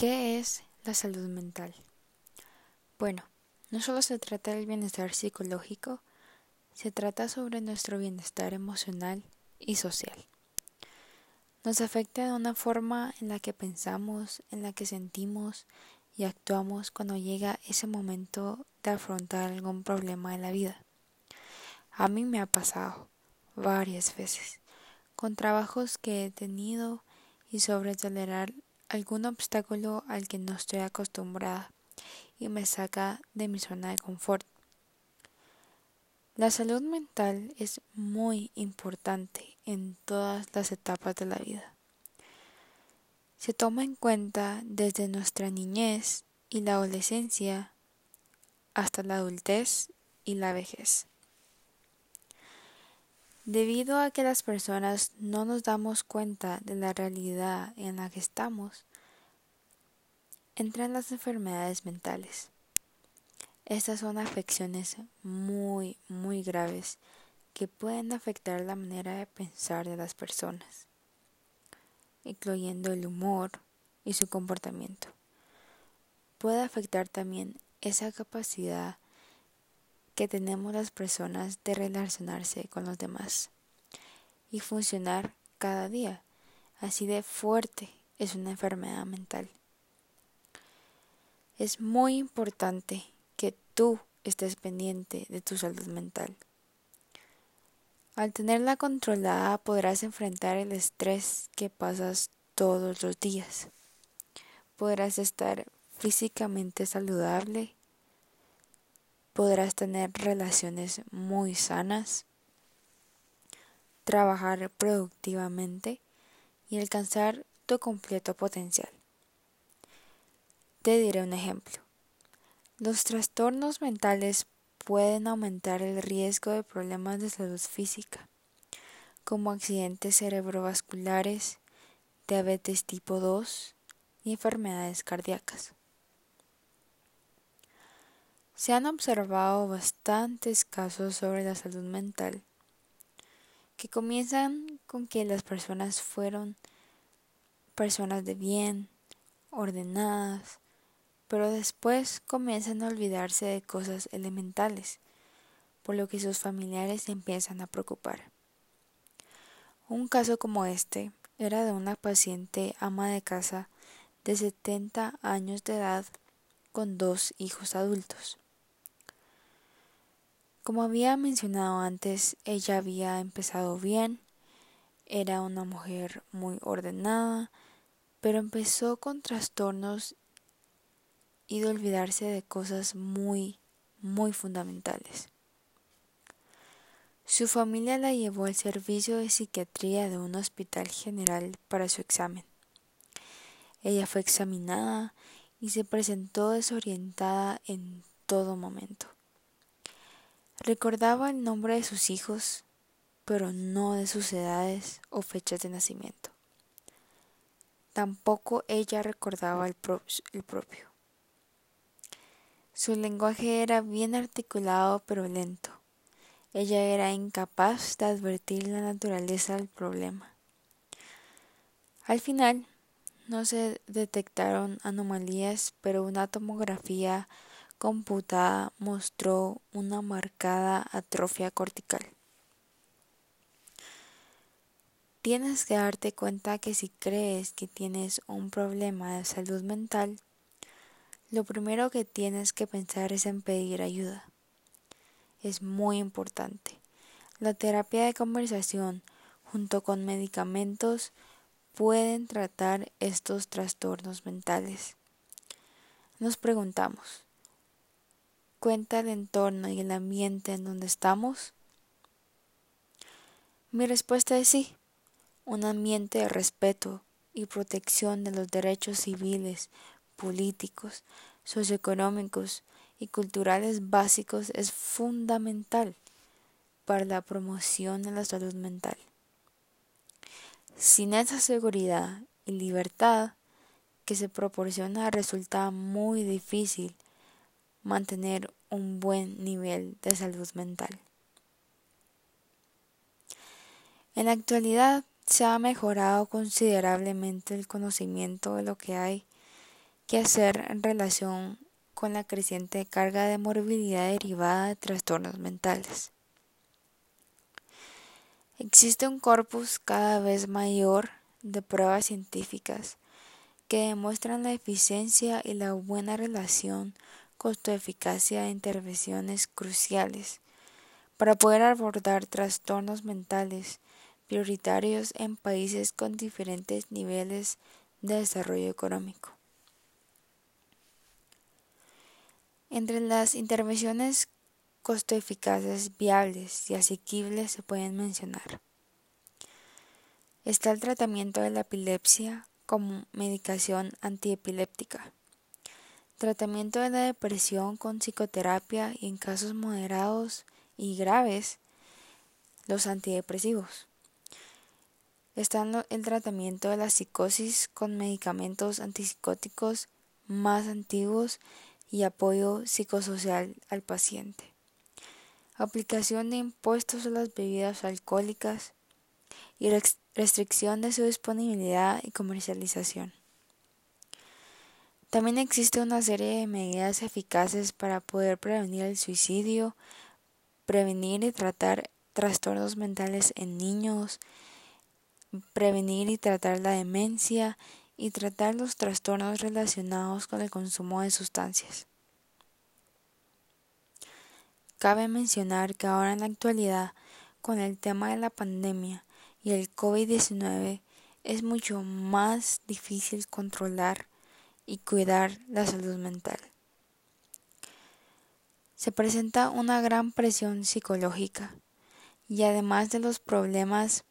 ¿Qué es la salud mental? Bueno, no solo se trata del bienestar psicológico, se trata sobre nuestro bienestar emocional y social. Nos afecta de una forma en la que pensamos, en la que sentimos y actuamos cuando llega ese momento de afrontar algún problema de la vida. A mí me ha pasado varias veces, con trabajos que he tenido y sobre tolerar algún obstáculo al que no estoy acostumbrada y me saca de mi zona de confort. La salud mental es muy importante en todas las etapas de la vida. Se toma en cuenta desde nuestra niñez y la adolescencia hasta la adultez y la vejez. Debido a que las personas no nos damos cuenta de la realidad en la que estamos, entran las enfermedades mentales. Estas son afecciones muy, muy graves que pueden afectar la manera de pensar de las personas, incluyendo el humor y su comportamiento. Puede afectar también esa capacidad que tenemos las personas de relacionarse con los demás y funcionar cada día. Así de fuerte es una enfermedad mental. Es muy importante que tú estés pendiente de tu salud mental. Al tenerla controlada podrás enfrentar el estrés que pasas todos los días. Podrás estar físicamente saludable podrás tener relaciones muy sanas, trabajar productivamente y alcanzar tu completo potencial. Te diré un ejemplo. Los trastornos mentales pueden aumentar el riesgo de problemas de salud física, como accidentes cerebrovasculares, diabetes tipo 2 y enfermedades cardíacas. Se han observado bastantes casos sobre la salud mental que comienzan con que las personas fueron personas de bien, ordenadas, pero después comienzan a olvidarse de cosas elementales, por lo que sus familiares se empiezan a preocupar. Un caso como este era de una paciente ama de casa de 70 años de edad con dos hijos adultos. Como había mencionado antes, ella había empezado bien, era una mujer muy ordenada, pero empezó con trastornos y de olvidarse de cosas muy, muy fundamentales. Su familia la llevó al servicio de psiquiatría de un hospital general para su examen. Ella fue examinada y se presentó desorientada en todo momento. Recordaba el nombre de sus hijos, pero no de sus edades o fechas de nacimiento. Tampoco ella recordaba el, propio. Su lenguaje era bien articulado pero lento. Ella era incapaz de advertir la naturaleza del problema. Al final, no se detectaron anomalías, pero una tomografía computada mostró una marcada atrofia cortical. Tienes que darte cuenta que si crees que tienes un problema de salud mental, lo primero que tienes que pensar es en pedir ayuda. Es muy importante. La terapia de conversación junto con medicamentos pueden tratar estos trastornos mentales. Nos preguntamos, cuenta el entorno y el ambiente en donde estamos? Mi respuesta es sí. Un ambiente de respeto y protección de los derechos civiles, políticos, socioeconómicos y culturales básicos es fundamental para la promoción de la salud mental. Sin esa seguridad y libertad que se proporciona resulta muy difícil mantener un buen nivel de salud mental. En la actualidad se ha mejorado considerablemente el conocimiento de lo que hay que hacer en relación con la creciente carga de morbilidad derivada de trastornos mentales. Existe un corpus cada vez mayor de pruebas científicas que demuestran la eficiencia y la buena relación costo-eficacia de intervenciones cruciales para poder abordar trastornos mentales prioritarios en países con diferentes niveles de desarrollo económico. Entre las intervenciones costo eficaces, viables y asequibles se pueden mencionar. Está el tratamiento de la epilepsia como medicación antiepiléptica, tratamiento de la depresión con psicoterapia y en casos moderados y graves, los antidepresivos. Está el tratamiento de la psicosis con medicamentos antipsicóticos más antiguos y apoyo psicosocial al paciente. Aplicación de impuestos a las bebidas alcohólicas y restricción de su disponibilidad y comercialización. También existe una serie de medidas eficaces para poder prevenir el suicidio, prevenir y tratar trastornos mentales en niños, prevenir y tratar la demencia y tratar los trastornos relacionados con el consumo de sustancias. Cabe mencionar que ahora en la actualidad, con el tema de la pandemia y el COVID-19, es mucho más difícil controlar y cuidar la salud mental. Se presenta una gran presión psicológica y además de los problemas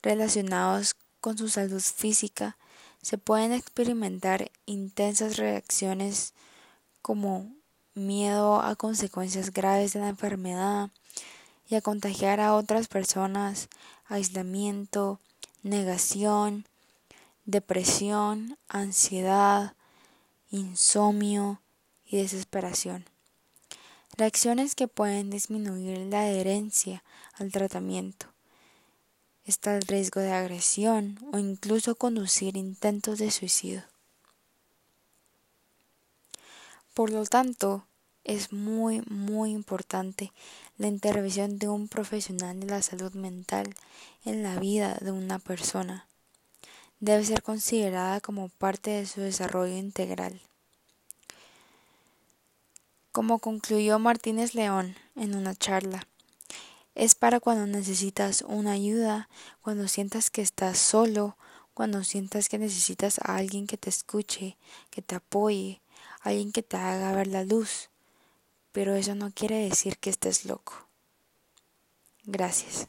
relacionados con su salud física, se pueden experimentar intensas reacciones como miedo a consecuencias graves de la enfermedad y a contagiar a otras personas, aislamiento, negación, depresión, ansiedad, insomnio y desesperación. Reacciones que pueden disminuir la adherencia al tratamiento está el riesgo de agresión o incluso conducir intentos de suicidio. Por lo tanto, es muy, muy importante la intervención de un profesional de la salud mental en la vida de una persona. Debe ser considerada como parte de su desarrollo integral. Como concluyó Martínez León en una charla, es para cuando necesitas una ayuda, cuando sientas que estás solo, cuando sientas que necesitas a alguien que te escuche, que te apoye, alguien que te haga ver la luz. Pero eso no quiere decir que estés loco. Gracias.